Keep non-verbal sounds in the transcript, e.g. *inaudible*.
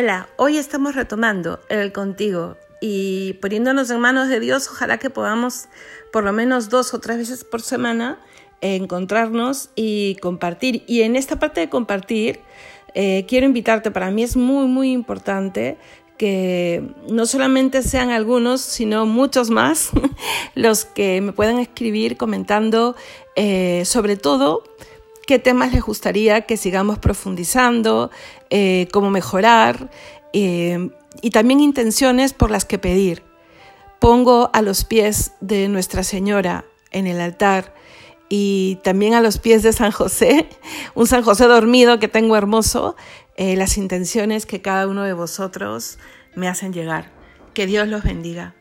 Hola, hoy estamos retomando el contigo y poniéndonos en manos de Dios, ojalá que podamos por lo menos dos o tres veces por semana encontrarnos y compartir. Y en esta parte de compartir, eh, quiero invitarte, para mí es muy, muy importante que no solamente sean algunos, sino muchos más *laughs* los que me puedan escribir comentando eh, sobre todo qué temas les gustaría que sigamos profundizando, eh, cómo mejorar eh, y también intenciones por las que pedir. Pongo a los pies de Nuestra Señora en el altar y también a los pies de San José, *laughs* un San José dormido que tengo hermoso, eh, las intenciones que cada uno de vosotros me hacen llegar. Que Dios los bendiga.